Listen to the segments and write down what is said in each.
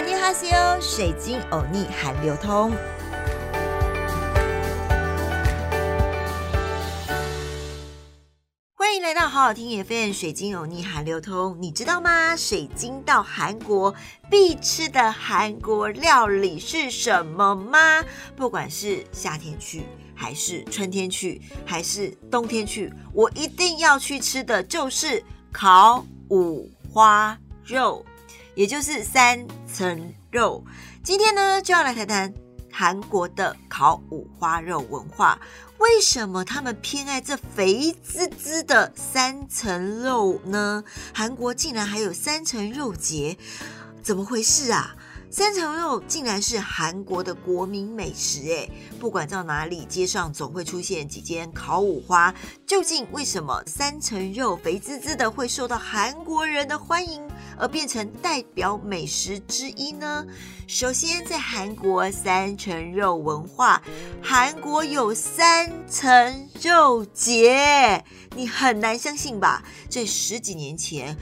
安尼哈西欧，水晶欧尼韩流通。欢迎来到好好听 FM，水晶欧尼韩流通。你知道吗？水晶到韩国必吃的韩国料理是什么吗？不管是夏天去，还是春天去，还是冬天去，我一定要去吃的就是烤五花肉。也就是三层肉。今天呢，就要来谈谈韩国的烤五花肉文化。为什么他们偏爱这肥滋滋的三层肉呢？韩国竟然还有三层肉节，怎么回事啊？三层肉竟然是韩国的国民美食哎！不管到哪里，街上总会出现几间烤五花。究竟为什么三层肉肥滋滋的会受到韩国人的欢迎，而变成代表美食之一呢？首先，在韩国三层肉文化，韩国有三层肉节，你很难相信吧？这十几年前。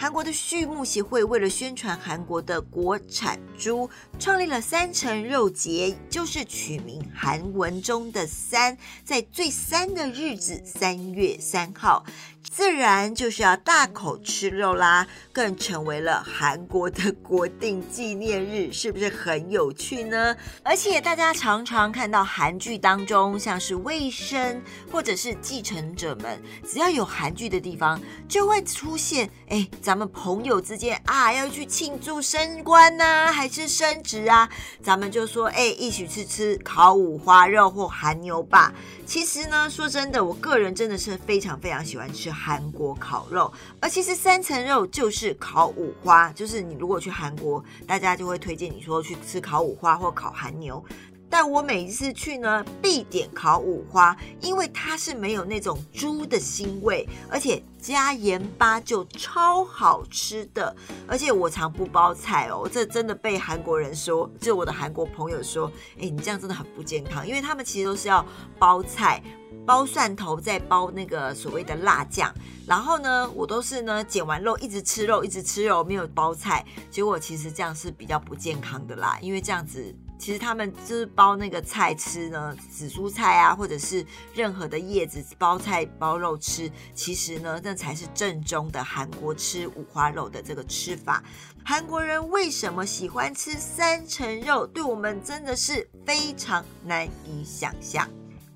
韩国的畜牧协会为了宣传韩国的国产猪，创立了三层肉节，就是取名韩文中的“三”，在最三的日子，三月三号。自然就是要大口吃肉啦，更成为了韩国的国定纪念日，是不是很有趣呢？而且大家常常看到韩剧当中，像是卫生或者是继承者们，只要有韩剧的地方，就会出现哎，咱们朋友之间啊要去庆祝升官呐，还是升职啊，咱们就说哎，一起去吃烤五花肉或韩牛吧。其实呢，说真的，我个人真的是非常非常喜欢吃韩国烤肉，而其实三层肉就是烤五花，就是你如果去韩国，大家就会推荐你说去吃烤五花或烤韩牛。但我每一次去呢，必点烤五花，因为它是没有那种猪的腥味，而且加盐巴就超好吃的。而且我常不包菜哦，这真的被韩国人说，就我的韩国朋友说，哎，你这样真的很不健康，因为他们其实都是要包菜、包蒜头，再包那个所谓的辣酱。然后呢，我都是呢剪完肉一直吃肉，一直吃肉，没有包菜。结果其实这样是比较不健康的啦，因为这样子。其实他们就是包那个菜吃呢，紫苏菜啊，或者是任何的叶子包菜包肉吃。其实呢，那才是正宗的韩国吃五花肉的这个吃法。韩国人为什么喜欢吃三层肉？对我们真的是非常难以想象。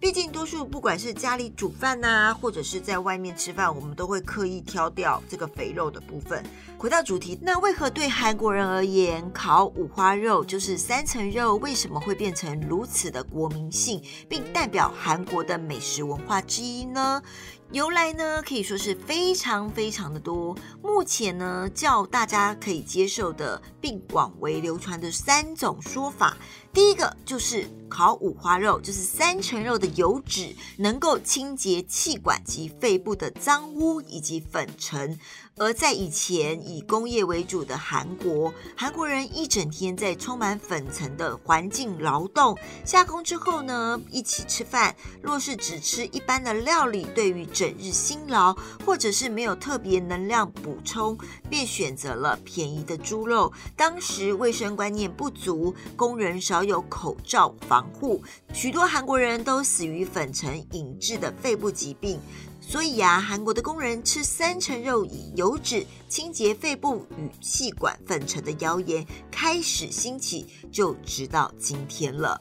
毕竟，多数不管是家里煮饭呐，或者是在外面吃饭，我们都会刻意挑掉这个肥肉的部分。回到主题，那为何对韩国人而言，烤五花肉就是三层肉，为什么会变成如此的国民性，并代表韩国的美食文化之一呢？由来呢，可以说是非常非常的多。目前呢，较大家可以接受的，并广为流传的三种说法。第一个就是烤五花肉，就是三层肉的油脂能够清洁气管及肺部的脏污以及粉尘。而在以前以工业为主的韩国，韩国人一整天在充满粉尘的环境劳动，下工之后呢，一起吃饭。若是只吃一般的料理，对于整日辛劳或者是没有特别能量补充，便选择了便宜的猪肉。当时卫生观念不足，工人少有口罩防护，许多韩国人都死于粉尘引致的肺部疾病。所以啊，韩国的工人吃三层肉以油脂清洁肺部与气管粉尘的谣言开始兴起，就直到今天了。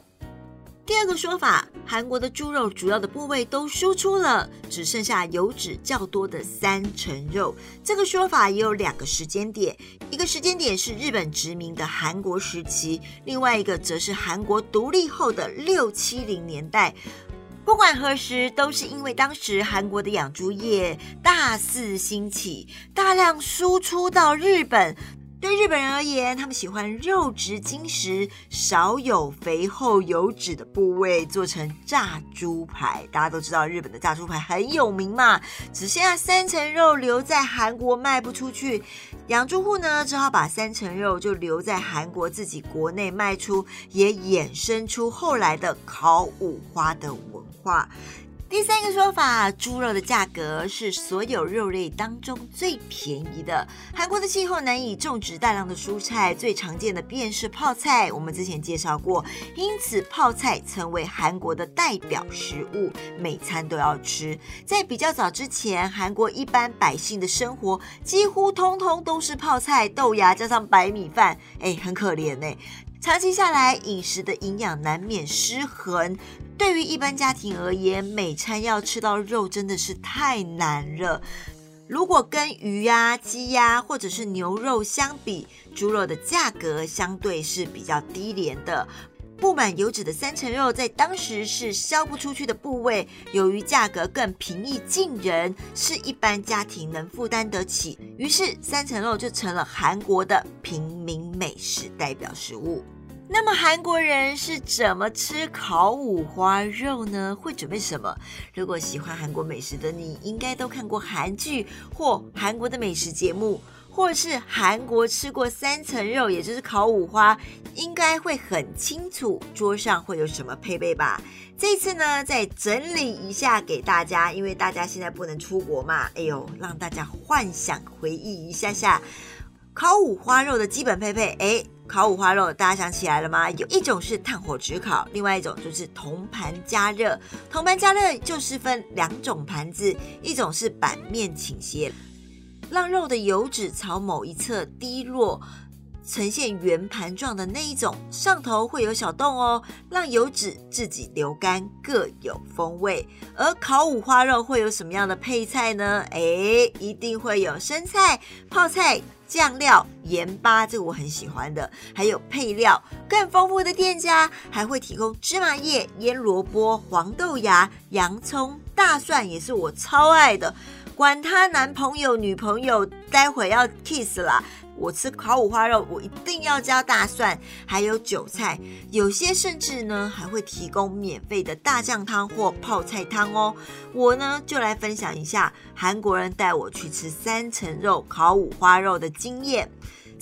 第二个说法，韩国的猪肉主要的部位都输出了，只剩下油脂较多的三层肉。这个说法也有两个时间点，一个时间点是日本殖民的韩国时期，另外一个则是韩国独立后的六七零年代。不管何时，都是因为当时韩国的养猪业大肆兴起，大量输出到日本。对日本人而言，他们喜欢肉质精实、少有肥厚油脂的部位做成炸猪排。大家都知道日本的炸猪排很有名嘛，只剩下三层肉留在韩国卖不出去，养猪户呢只好把三层肉就留在韩国自己国内卖出，也衍生出后来的烤五花的文化。第三个说法，猪肉的价格是所有肉类当中最便宜的。韩国的气候难以种植大量的蔬菜，最常见的便是泡菜。我们之前介绍过，因此泡菜成为韩国的代表食物，每餐都要吃。在比较早之前，韩国一般百姓的生活几乎通通都是泡菜、豆芽加上白米饭，哎，很可怜呢。长期下来，饮食的营养难免失衡。对于一般家庭而言，每餐要吃到肉真的是太难了。如果跟鱼呀、鸡呀或者是牛肉相比，猪肉的价格相对是比较低廉的。布满油脂的三层肉在当时是销不出去的部位，由于价格更平易近人，是一般家庭能负担得起，于是三层肉就成了韩国的平民美食代表食物。那么韩国人是怎么吃烤五花肉呢？会准备什么？如果喜欢韩国美食的你，应该都看过韩剧或韩国的美食节目。或是韩国吃过三层肉，也就是烤五花，应该会很清楚桌上会有什么配备吧。这次呢，再整理一下给大家，因为大家现在不能出国嘛，哎呦，让大家幻想回忆一下下烤五花肉的基本配备。哎，烤五花肉大家想起来了吗？有一种是炭火直烤，另外一种就是铜盘加热。铜盘加热就是分两种盘子，一种是板面倾斜。让肉的油脂朝某一侧滴落，呈现圆盘状的那一种，上头会有小洞哦，让油脂自己流干，各有风味。而烤五花肉会有什么样的配菜呢？哎，一定会有生菜、泡菜、酱料、盐巴，这个我很喜欢的，还有配料更丰富的店家还会提供芝麻叶、腌萝卜、黄豆芽、洋葱、大蒜，也是我超爱的。管他男朋友女朋友，待会要 kiss 啦！我吃烤五花肉，我一定要加大蒜，还有韭菜，有些甚至呢还会提供免费的大酱汤或泡菜汤哦。我呢就来分享一下韩国人带我去吃三层肉烤五花肉的经验。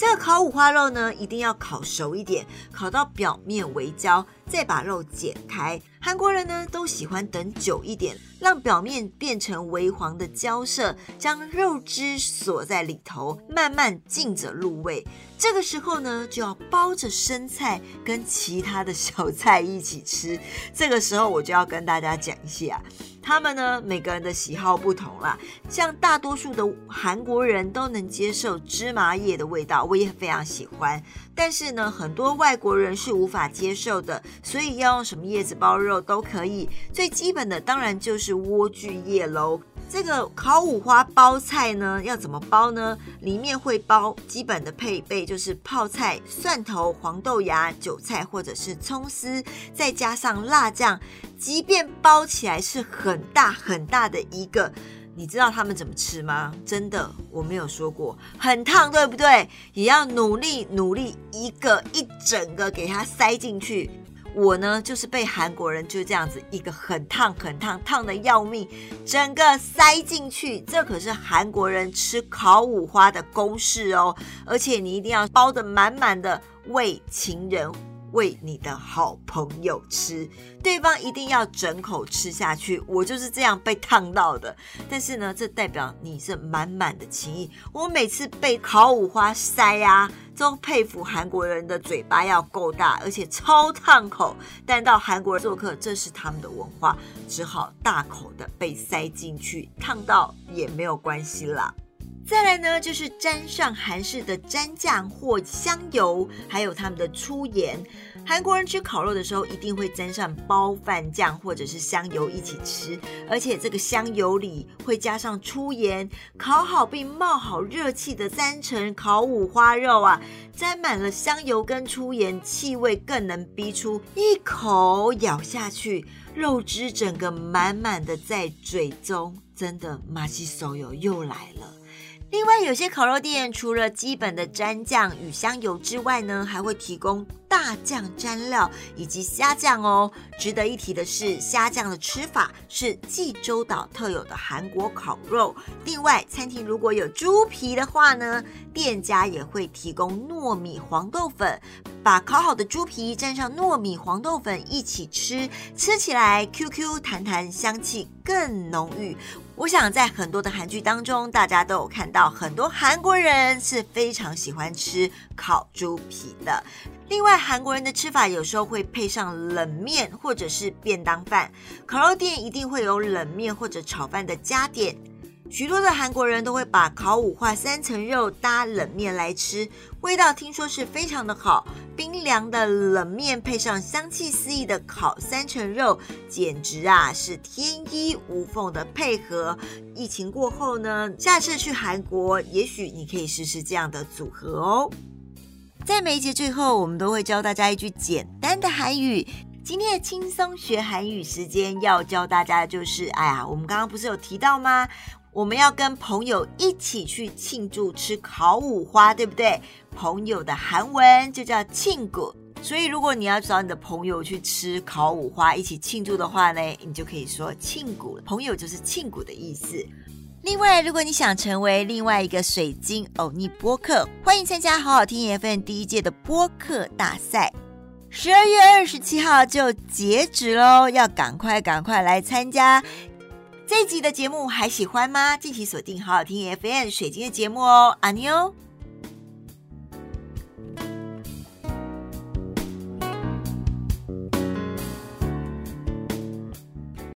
这个烤五花肉呢，一定要烤熟一点，烤到表面微焦，再把肉剪开。韩国人呢都喜欢等久一点，让表面变成微黄的焦色，将肉汁锁在里头，慢慢浸着入味。这个时候呢，就要包着生菜跟其他的小菜一起吃。这个时候我就要跟大家讲一下。他们呢，每个人的喜好不同啦。像大多数的韩国人都能接受芝麻叶的味道，我也非常喜欢。但是呢，很多外国人是无法接受的，所以要用什么叶子包肉都可以。最基本的当然就是莴苣叶喽。这个烤五花包菜呢，要怎么包呢？里面会包基本的配备，就是泡菜、蒜头、黄豆芽、韭菜或者是葱丝，再加上辣酱。即便包起来是很大很大的一个，你知道他们怎么吃吗？真的，我没有说过很烫，对不对？也要努力努力，一个一整个给它塞进去。我呢，就是被韩国人就这样子一个很烫很烫烫的要命，整个塞进去。这可是韩国人吃烤五花的公式哦，而且你一定要包的满满的，为情人。喂你的好朋友吃，对方一定要整口吃下去。我就是这样被烫到的，但是呢，这代表你是满满的情谊。我每次被烤五花塞啊，都佩服韩国人的嘴巴要够大，而且超烫口。但到韩国做客，这是他们的文化，只好大口的被塞进去，烫到也没有关系啦。再来呢，就是沾上韩式的蘸酱或香油，还有他们的粗盐。韩国人吃烤肉的时候，一定会沾上包饭酱或者是香油一起吃，而且这个香油里会加上粗盐。烤好并冒好热气的三层烤五花肉啊，沾满了香油跟粗盐，气味更能逼出一口咬下去，肉汁整个满满的在嘴中，真的马西手友又来了。另外，有些烤肉店除了基本的蘸酱与香油之外呢，还会提供大酱蘸料以及虾酱哦。值得一提的是，虾酱的吃法是济州岛特有的韩国烤肉。另外，餐厅如果有猪皮的话呢，店家也会提供糯米黄豆粉，把烤好的猪皮蘸上糯米黄豆粉一起吃，吃起来 Q Q 弹弹，香气更浓郁。我想在很多的韩剧当中，大家都有看到很多韩国人是非常喜欢吃烤猪皮的。另外，韩国人的吃法有时候会配上冷面或者是便当饭，烤肉店一定会有冷面或者炒饭的加点。许多的韩国人都会把烤五花三层肉搭冷面来吃，味道听说是非常的好。冰凉的冷面配上香气四溢的烤三层肉，简直啊是天衣无缝的配合。疫情过后呢，下次去韩国，也许你可以试试这样的组合哦。在每一节最后，我们都会教大家一句简单的韩语。今天的轻松学韩语时间要教大家的就是，哎呀，我们刚刚不是有提到吗？我们要跟朋友一起去庆祝吃烤五花，对不对？朋友的韩文就叫庆谷，所以如果你要找你的朋友去吃烤五花，一起庆祝的话呢，你就可以说庆谷。朋友就是庆谷的意思。另外，如果你想成为另外一个水晶欧尼播客，欢迎参加好好听 FM 第一届的播客大赛，十二月二十七号就截止喽，要赶快赶快来参加。这一集的节目还喜欢吗？敬请锁定好好听 FM 水晶的节目哦，阿妞。